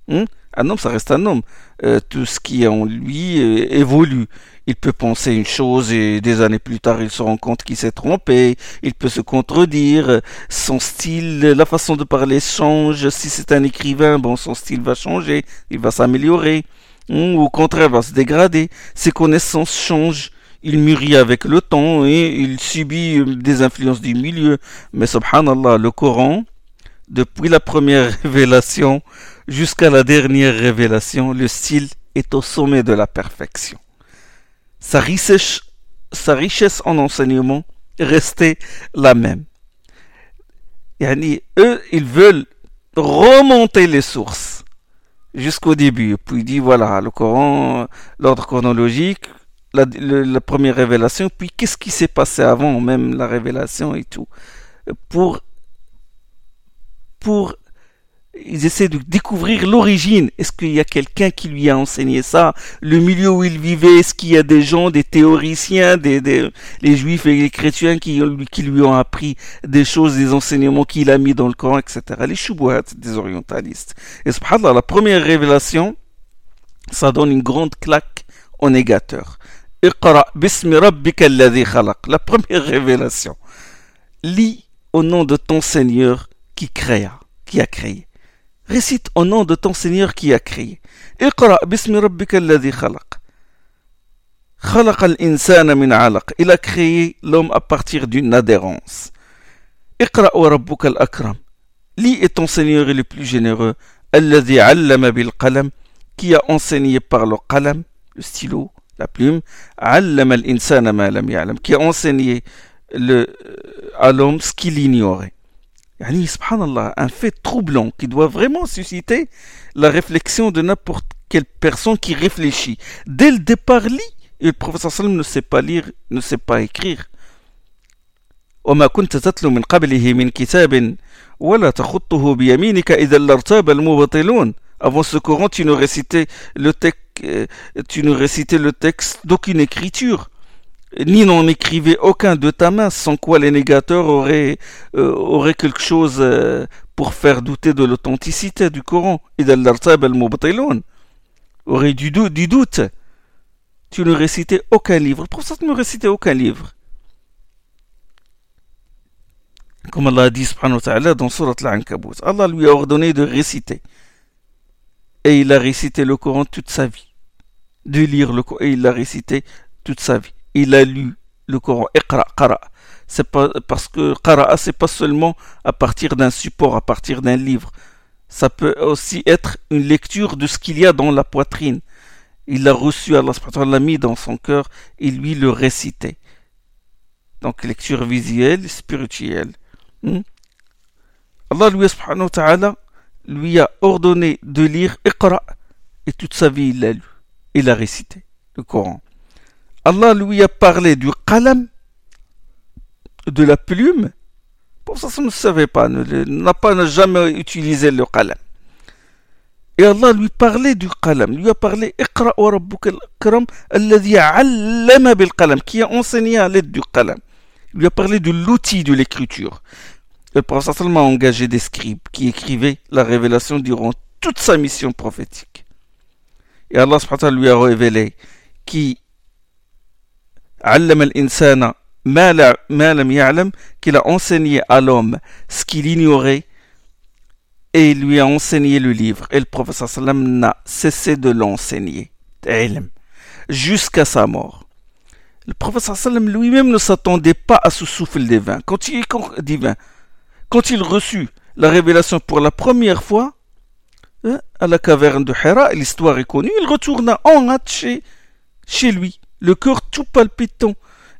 Hum, un homme, ça reste un homme. Euh, tout ce qui est en lui euh, évolue. Il peut penser une chose et des années plus tard, il se rend compte qu'il s'est trompé. Il peut se contredire. Son style, la façon de parler change. Si c'est un écrivain, bon, son style va changer. Il va s'améliorer ou au contraire va se dégrader. Ses connaissances changent. Il mûrit avec le temps et il subit euh, des influences du milieu. Mais subhanallah, le Coran, depuis la première révélation jusqu'à la dernière révélation, le style est au sommet de la perfection. Sa richesse, sa richesse en enseignement restait la même. Yani, eux, ils veulent remonter les sources jusqu'au début. Puis il dit voilà, le Coran, l'ordre chronologique, la, la, première révélation, puis qu'est-ce qui s'est passé avant même la révélation et tout. Pour, pour ils essaient de découvrir l'origine. Est-ce qu'il y a quelqu'un qui lui a enseigné ça? Le milieu où il vivait, est-ce qu'il y a des gens, des théoriciens, des, des les juifs et les chrétiens qui, qui lui ont appris des choses, des enseignements qu'il a mis dans le Coran, etc. Les choubouats des orientalistes. Et subhanallah, la première révélation, ça donne une grande claque au négateur. La première révélation. Lis au nom de ton Seigneur qui créa, qui a créé. Récite au nom de ton Seigneur qui a créé. Al-insana. Il a créé l'homme à partir d'une adhérence. Et ton Seigneur le plus généreux. Alladhi allama bil qalam. Qui a enseigné par le qalam, le stylo, la plume. Allama al-insana ma lam ya'lam. Qui a enseigné le, euh, à l'homme ce qu'il ignorait. Yani, subhanallah, un fait troublant qui doit vraiment susciter la réflexion de n'importe quelle personne qui réfléchit. Dès le départ, lit. Et le professeur sallam ne sait pas lire, ne sait pas écrire. وما كنت تتلو من قبله من كتاب ولا تخطه بيمينك إذا لارتاب المبطلون Avant ce Coran, tu ne récitais le, texte, euh, tu ne récitais le texte d'aucune écriture. ni n'en écrivait aucun de ta main, sans quoi les négateurs auraient, euh, quelque chose euh, pour faire douter de l'authenticité du Coran. Et al aurait du, du doute. Tu ne récitais aucun livre. Pour ça, tu ne récitais aucun livre. Comme Allah a dit dans Surat Al-Ankabut. Allah lui a ordonné de réciter. Et il a récité le Coran toute sa vie. De lire le Coran. Et il l'a récité toute sa vie il a lu le Coran. Iqra, qara. C'est pas, parce que qara'a, c'est pas seulement à partir d'un support, à partir d'un livre. Ça peut aussi être une lecture de ce qu'il y a dans la poitrine. Il l'a reçu, Allah l'a mis dans son cœur et lui le récitait. Donc lecture visuelle, spirituelle. Hmm? Allah lui, lui a ordonné de lire Iqra et toute sa vie il l'a lu. Il a récité le Coran. Allah lui a parlé du qalam, de la plume. Pour ça, ça ne savait pas, n'a pas jamais utilisé le qalam. Et Allah lui parlait du qalam, lui a parlé qui a enseigné à l'aide du qalam. Il lui a parlé de l'outil de l'écriture. Le prophète a engagé des scribes qui écrivaient la révélation durant toute sa mission prophétique. Et Allah lui a révélé qui qu'il a enseigné à l'homme ce qu'il ignorait et il lui a enseigné le livre. Et le prophète n'a cessé de l'enseigner, jusqu'à sa mort. Le prophète lui-même ne s'attendait pas à ce souffle divin. Quand il, divin, quand il reçut la révélation pour la première fois, hein, à la caverne de Hira, l'histoire est connue, il retourna en hâte chez lui le cœur tout palpitant,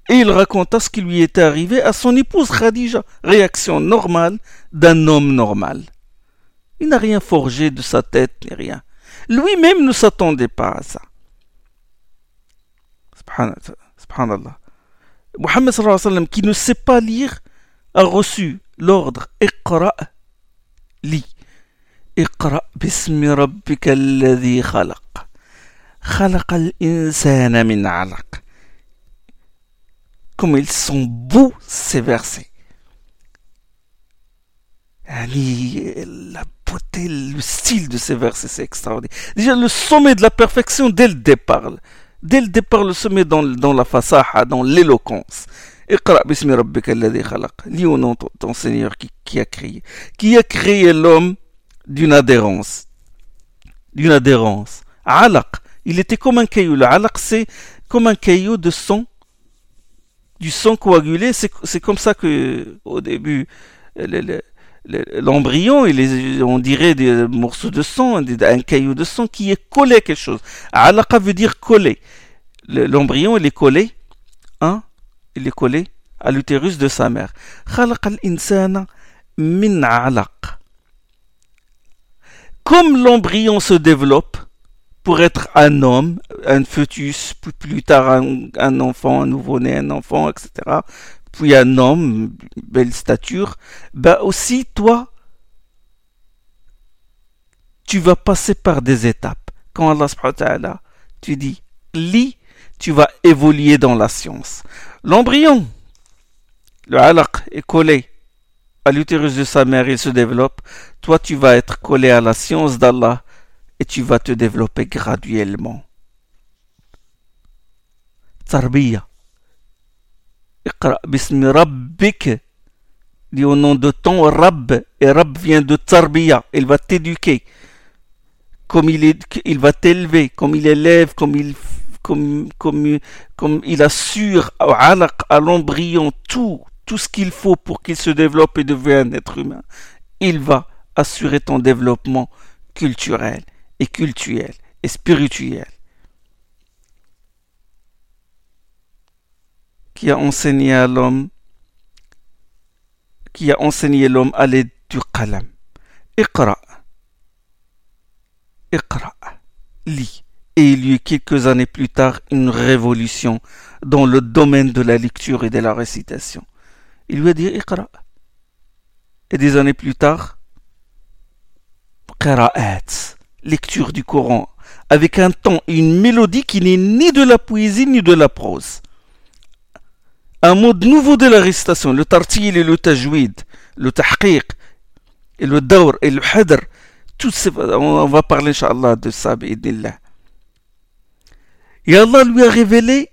et il raconta ce qui lui était arrivé à son épouse Khadija, réaction normale d'un homme normal. Il n'a rien forgé de sa tête ni rien. Lui-même ne s'attendait pas à ça. Subhanallah. Mohammed qui ne sait pas lire, a reçu l'ordre Iqra, lis. Iqra bismi rabbika alladhi khalaq. Comme ils sont beaux ces versets. La beauté, le style de ces versets, c'est extraordinaire. Déjà, le sommet de la perfection dès le départ. Dès le départ, le sommet dans, dans la fasaha, dans l'éloquence. Lis au nom de ton Seigneur qui, qui a créé. Qui a créé l'homme d'une adhérence. D'une adhérence. Alaq. Il était comme un caillou. Le alaq, c'est comme un caillou de sang, du sang coagulé. C'est comme ça que, au début, l'embryon, on dirait des morceaux de sang, un caillou de sang qui est collé à quelque chose. Alaqa veut dire collé. L'embryon, il est collé, hein, il est collé à l'utérus de sa mère. Comme l'embryon se développe, pour être un homme, un fœtus, plus tard un, enfant, un nouveau-né, un enfant, etc. Puis un homme, belle stature, bah aussi toi, tu vas passer par des étapes. Quand Allah subhanahu tu dis lis, tu vas évoluer dans la science. L'embryon, le alaq est collé à l'utérus de sa mère, il se développe. Toi, tu vas être collé à la science d'Allah et tu vas te développer graduellement. Tarbiya. Dis au nom de ton Rabb. Et Rabb vient de Tarbiya. Il va t'éduquer. Comme il, il va t'élever, comme il élève, comme il, comme, comme, comme il assure à l'embryon tout, tout ce qu'il faut pour qu'il se développe et devienne un être humain. Il va assurer ton développement culturel et culturel et spirituel qui a enseigné à l'homme qui a enseigné l'homme à l'aide du qalam. Iqra. Iqra. Lis. Et il y eut quelques années plus tard une révolution dans le domaine de la lecture et de la récitation. Il lui a dit Iqra. Et des années plus tard, Qira'at lecture du Coran avec un ton et une mélodie qui n'est ni de la poésie ni de la prose. un mode nouveau de la récitation, le tartil et le tajwid, le tahqiq, et le dawr et le hadr. Tout on va parler, Inch'Allah, de ça, Et Allah lui a révélé,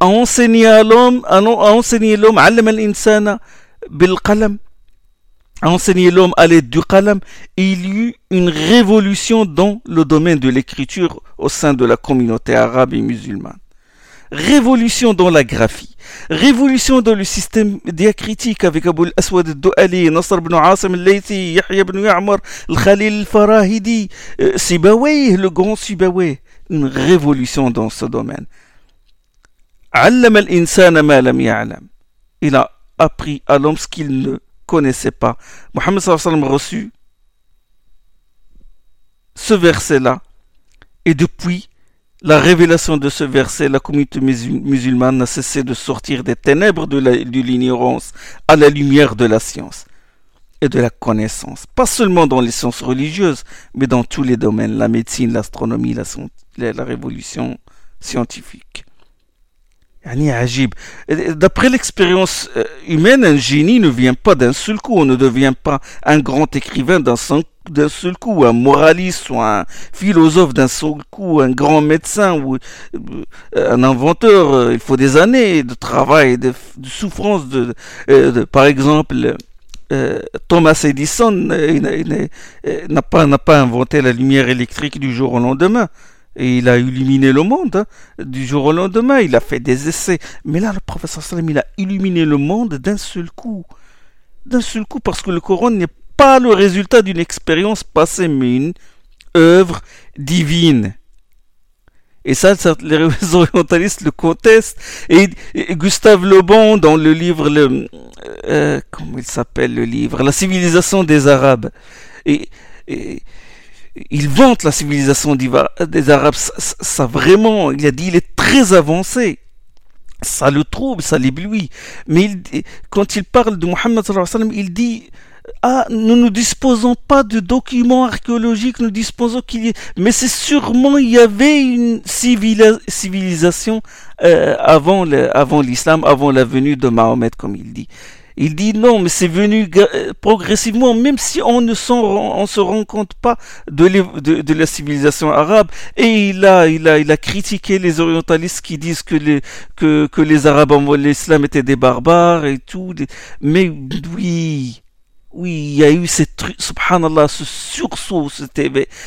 a enseigné à l'homme, a enseigné l'homme, al-insana bil enseigné l'homme à l'aide du qalam, il y eut une révolution dans le domaine de l'écriture au sein de la communauté arabe et musulmane. Révolution dans la graphie, révolution dans le système diacritique avec Abu al-Aswad al-Du'ali, Nasr ibn Asim al-Laythi, Yahya ibn Ya'mar, al-Khalil al-Farahidi, euh, Sibawayh, le grand Sibawayh. Une révolution dans ce domaine. Il a appris à l'homme ce qu'il ne connaissait pas. Mohammed sallam reçut ce verset-là. Et depuis la révélation de ce verset, la communauté musulmane n'a cessé de sortir des ténèbres de l'ignorance à la lumière de la science et de la connaissance. Pas seulement dans les sciences religieuses, mais dans tous les domaines, la médecine, l'astronomie, la, la révolution scientifique. D'après l'expérience euh, humaine, un génie ne vient pas d'un seul coup. On ne devient pas un grand écrivain d'un seul coup, un moraliste ou un philosophe d'un seul coup, un grand médecin ou euh, un inventeur. Euh, il faut des années de travail, de, souffrance. Par exemple, Thomas Edison n'a pas inventé la lumière électrique du jour au lendemain. Et il a illuminé le monde hein, du jour au lendemain. Il a fait des essais. Mais là, le professeur Salam, il a illuminé le monde d'un seul coup. D'un seul coup, parce que le Coran n'est pas le résultat d'une expérience passée, mais une œuvre divine. Et ça, les orientalistes le contestent. Et, Gustave Le Bon, dans le livre, le, euh, comment il s'appelle le livre? La civilisation des Arabes. et il vante la civilisation des Arabes. Ça, vraiment, il a dit, il est très avancé. Ça le trouble, ça l'éblouit. Mais quand il parle de Mohammed, il dit ah, nous ne disposons pas de documents archéologiques, nous disposons qu'il y ait... Mais c'est sûrement, il y avait une civilisation euh, avant l'islam, avant la venue de Mahomet, comme il dit. Il dit non, mais c'est venu progressivement, même si on ne on se rend compte pas de, de, la civilisation arabe. Et il a, il a, il a critiqué les orientalistes qui disent que les, que, que les Arabes en l'islam étaient des barbares et tout. Mais oui, oui, il y a eu cette subhanallah, ce sursaut, ce,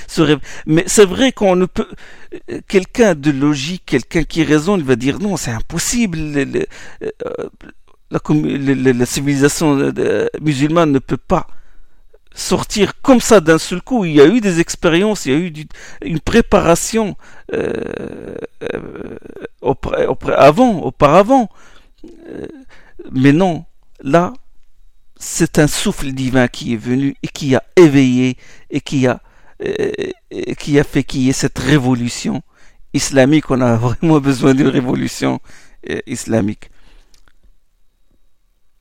ce rêve. Mais c'est vrai qu'on ne peut, quelqu'un de logique, quelqu'un qui raisonne, il va dire non, c'est impossible. Euh, la, civilisation euh, musulmane ne peut pas sortir comme ça d'un seul coup. Il y a eu des expériences, il y a eu une préparation euh, euh, avant, auparavant. mais non, là, c'est un souffle divin qui est venu et qui a éveillé et qui a, qui a fait qu'il y ait cette révolution islamique. On a vraiment besoin d'une révolution islamique.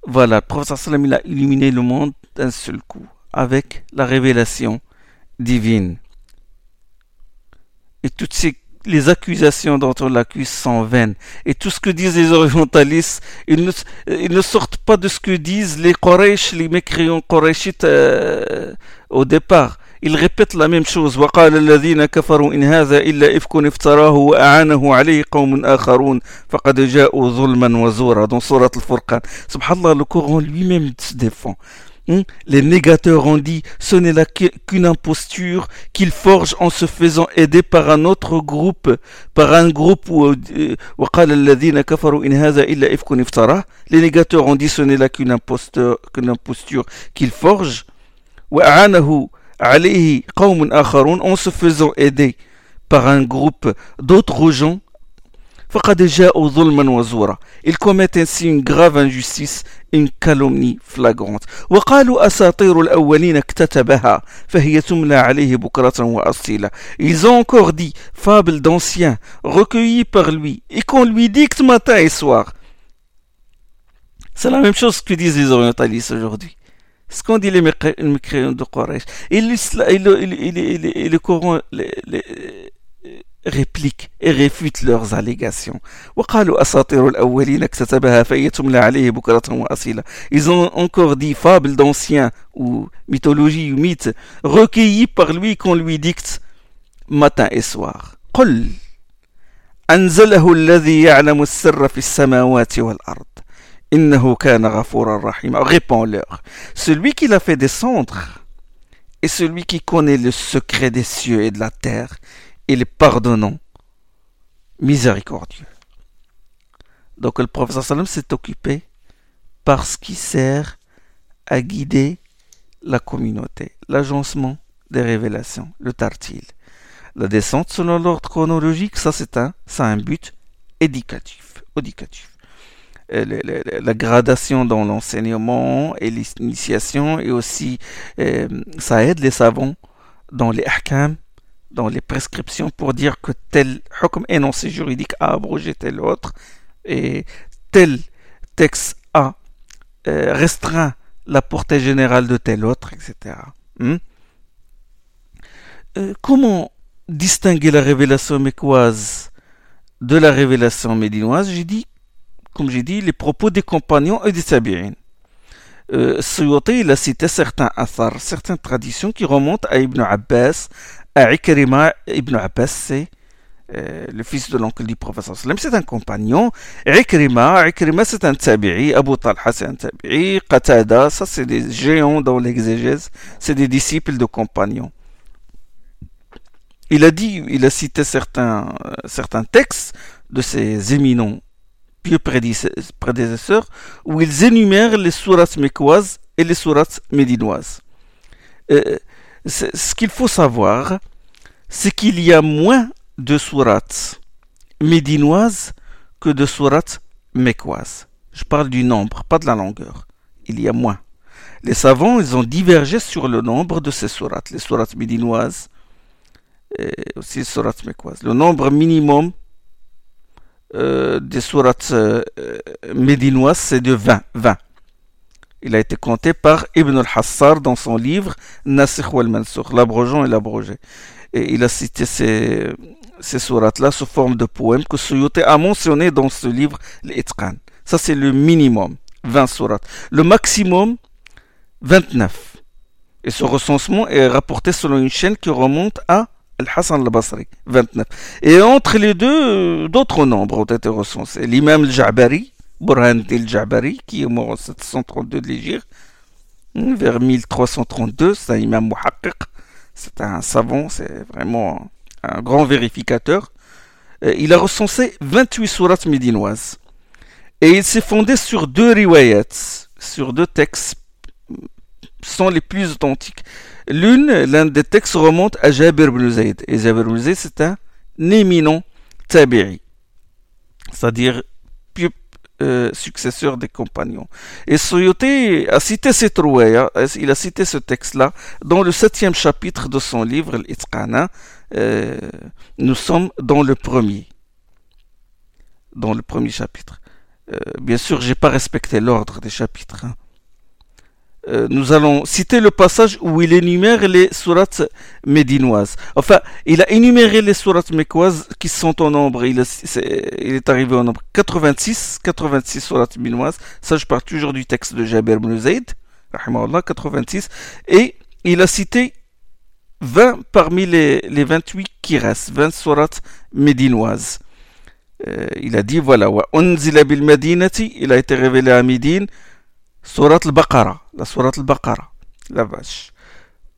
Voilà, le professeur Salam il a illuminé le monde d'un seul coup avec la révélation divine. Et toutes ces, les accusations dont on l'accuse sont vaines. Et tout ce que disent les orientalistes, ils ne, sortent pas de ce que disent les Quraysh, les mécréants Qurayshites euh, au départ il répète la même chose وقال الذين كفروا إن هذا إلا إفك افتراه وأعانه عليه قوم آخرون فقد جاءوا ظلما وزورا dans سورة الفرقان سبحان الله le Coran lui-même se défend Hmm? Les négateurs ont dit ce n'est là qu'une imposture qu'ils forgent en se faisant aider par un autre groupe, par un groupe où euh, les négateurs ont dit ce n'est là qu'une imposture, imposture qu'ils forgent en se faisant aider par un groupe d'autres gens. Ils commettent ainsi une grave injustice une calomnie flagrante. Ils ont encore dit fables d'anciens recueillies par lui et qu'on lui dicte matin et soir. C'est la même chose que disent les orientalistes aujourd'hui ce qu'on dit les mécréants de Quraysh. Et, le Coran répliquent et réfutent leurs allégations. Ils ont encore dit fables d'anciens ou mythologie ou mythes recueillis par lui qu'on lui dicte matin et soir. قل أنزله الذي يعلم السر في السماوات والأرض Innahu kana rahim. Répands-leur. Celui qui l'a fait descendre et celui qui connaît le secret des cieux et de la terre, et les pardonnant, miséricordieux. Donc le professeur s'est occupé parce qu'il sert à guider la communauté, l'agencement des révélations, le tartil. La descente selon l'ordre chronologique, ça c'est un, ça but éducatif. La, gradation dans l'enseignement et l'initiation et aussi euh, ça aide les savants dans les ahkam dans les prescriptions pour dire que tel hukm énoncé juridique a abrogé tel autre et tel texte a euh, restreint la portée générale de tel autre, etc. Hmm? Euh, comment distinguer la révélation mécoise de la révélation médinoise? J'ai dit, comme j'ai dit, les propos des compagnons et des tabi'in. Euh, il a cité certains athars, certaines traditions qui remontent à Ibn Abbas, Ikrima ibn Abbas, c'est euh, le fils de l'oncle du prophète c'est un compagnon. Ikrima, Ikrima c'est un tabi'i, Abu Talha c'est un tabi'i, Qatada, ça c'est des géants dans l'exégèse, c'est des disciples de compagnons. Il a dit, il a cité certains, euh, certains textes de ses éminents pieux prédécesseurs où ils énumèrent les sourates mécoises et les sourates médinoises. Euh, ce qu'il faut savoir, c'est qu'il y a moins de sourates médinoises que de sourates mécoises. Je parle du nombre, pas de la longueur. Il y a moins. Les savants, ils ont divergé sur le nombre de ces sourates, les sourates médinoises et aussi les sourates mécoises. Le nombre minimum euh, des sourates euh, médinoises, c'est de 20. 20. Il a été compté par Ibn al-Hassar dans son livre Nasikh wal-Mansukh, l'abrogeant et l'abrogé. Et il a cité ces, ces sourates-là sous forme de poèmes que Suyuti a mentionné dans ce livre, l'Itqan. Ça, c'est le minimum, 20 sourates. Le maximum, 29. Et ce recensement est rapporté selon une chaîne qui remonte à Al-Hassan al-Basri, 29. Et entre les deux, d'autres nombres ont été recensés. L'imam al-Ja'bari, Burhan el-Jabari, qui est mort en 732 de l'Égypte, vers 1332, c'est un imam muhaqqiq, c'est un savant, c'est vraiment un grand vérificateur. Euh, il a recensé 28 sourates médinoises. Et il s'est fondé sur deux riwayats, sur deux textes sont les plus authentiques. L'une, l'un des textes remonte à Jabir ibn Zayd. Et Jabir ibn Zayd, c'est un éminent tabi'i. C'est-à-dire euh, successeur des compagnons. Et Soyoté a cité cette rouaya, il a cité ce texte-là dans le septième chapitre de son livre, l'Itqana. Euh, nous sommes dans le premier. Dans le premier chapitre. Euh, bien sûr, j'ai pas respecté l'ordre des chapitres. Hein. Euh, nous allons citer le passage où il énumère les sourates médinoises. Enfin, il a énuméré les sourates mécoises qui sont en nombre. Il, est, arrivé au nombre 86, 86 sourates médinoises. Ça, je parle toujours du texte de Jabir ibn Zayd, 86. Et il a cité 20 parmi les, les 28 qui restent, 20 sourates médinoises. Euh, il a dit, voilà, il a été révélé à Médine, Surat al-Baqarah, la Surat al-Baqarah, la vache.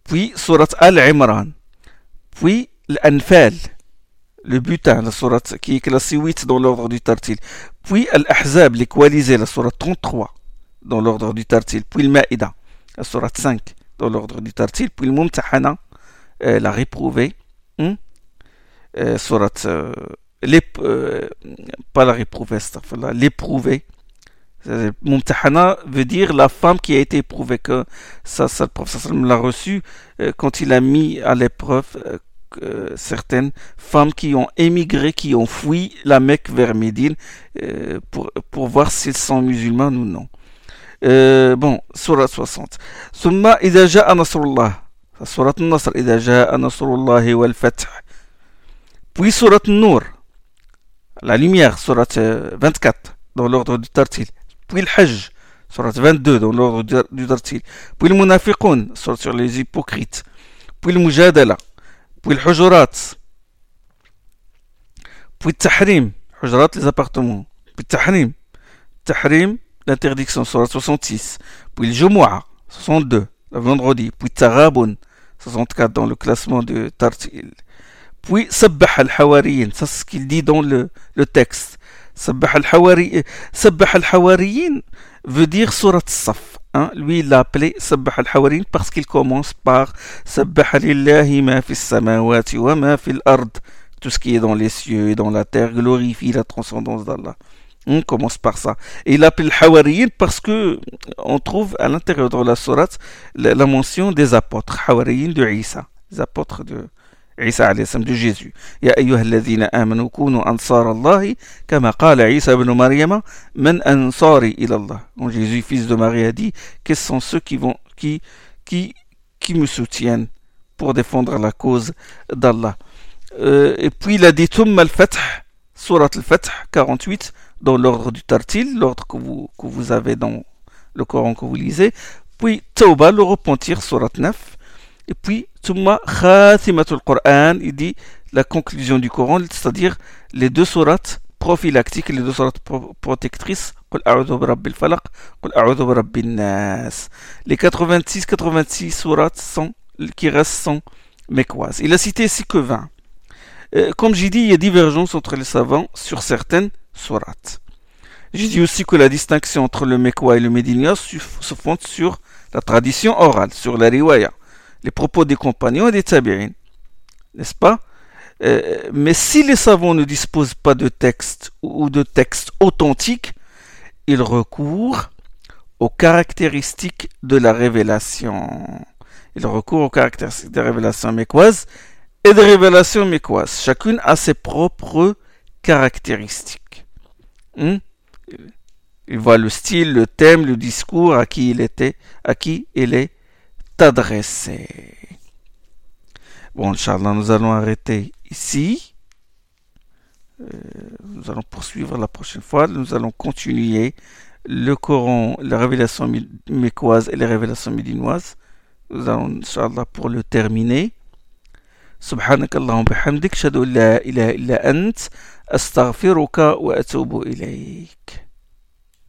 Puis Surat al-Imran. Puis l'Anfal, le butin, la Surat qui est classée 8 dans l'ordre du Tartil. Puis Al-Ahzab, les la Surat 33 dans l'ordre du Tartil. Puis le la Surat 5 dans l'ordre du Tartil. Puis le Mumtahana, euh, la réprouvée. Hein? Euh, surat, euh, pas la réprouvée, l'éprouvée Mumtahana veut dire la femme qui a été éprouvée, que ça, ça le professeur l'a reçu euh, quand il a mis à l'épreuve euh, certaines femmes qui ont émigré, qui ont fui la Mecque vers Médine euh, pour, voir s'ils sont musulmans ou non. bon, surat 60. Summa idha ja'a. Surat nasr idha ja'a nasrullah wal fath. Puis Surat Nour, la lumière, Surat 24, dans l'ordre du Tartil. Puis le Hajj, Surat 22, dans l'ordre du Tartil. Puis le Munafiqun, sur les hypocrites. Puis le Mujadala. Puis le Hujurat. Puis le Tahrim, Hujurat, les appartements. Puis le Tahrim. Tahrim, l'interdiction, Surat 66. Puis le Jumu'ah, 62, le vendredi. Puis Tarabun, 64 dans le classement de Tartil. Puis Sabbah al-Hawariyin, ça c'est ce qu'il dit dans le, le texte. Sabbah al-Hawariyin al veut dire Surat Saf. Hein? Lui, il l'a appelé Sabbah al-Hawariyin parce qu'il commence par Sabbah lillahi ma fi samawati wa ma fi l'ard. Tout ce qui est dans les cieux et dans la terre glorifie la transcendance d'Allah. On commence par ça. Et il l'appelle Hawariyin parce que on trouve à l'intérieur de la sourate la, la mention des apôtres, Hawariyin de Isa, les apôtres de, عيسى عليه السلام de Jésus يا أيها الذين آمنوا كونوا أنصار الله كما قال عيسى بن مريم من أنصاري إلى الله Donc Jésus fils de Marie a dit quels sont ceux qui vont qui qui qui me soutiennent pour défendre la cause d'Allah euh, et puis il a dit ثم الفتح Surat al-Fath 48 dans l'ordre du Tartil l'ordre que vous que vous avez dans le Coran que vous lisez puis Tawbah le repentir Surat 9 et puis il dit la conclusion du Coran, c'est-à-dire les deux sourates prophylactiques, les deux sourates protectrices. Les 86-86 sourates sont, qui restent sont mécoises. Il a cité ici que 20. Euh, comme j'ai dit, il y a divergence entre les savants sur certaines sourates. J'ai dit aussi que la distinction entre le Mekwa et le Médinia se fonde sur la tradition orale, sur la riwaya les propos des compagnons et des tabi'in. N'est-ce pas? Euh, Mais si les savants ne disposent pas de texte ou de texte authentique, ils recourent aux caractéristiques de la révélation. Ils recourent aux caractéristiques de la révélation mécoise et de révélation mécoise. Chacune a ses propres caractéristiques. Hmm? Il voit le style, le thème, le discours à qui il était, à qui il est t'adresser. Bon, Inch'Allah, nous allons arrêter ici. Euh, nous allons poursuivre la prochaine fois. Nous allons continuer le Coran, la révélation mécoise et les révélations médinoises. Nous allons, Inch'Allah, pour le terminer. سبحانك اللهم بحمدك اشهد ان لا اله الا انت استغفرك واتوب اليك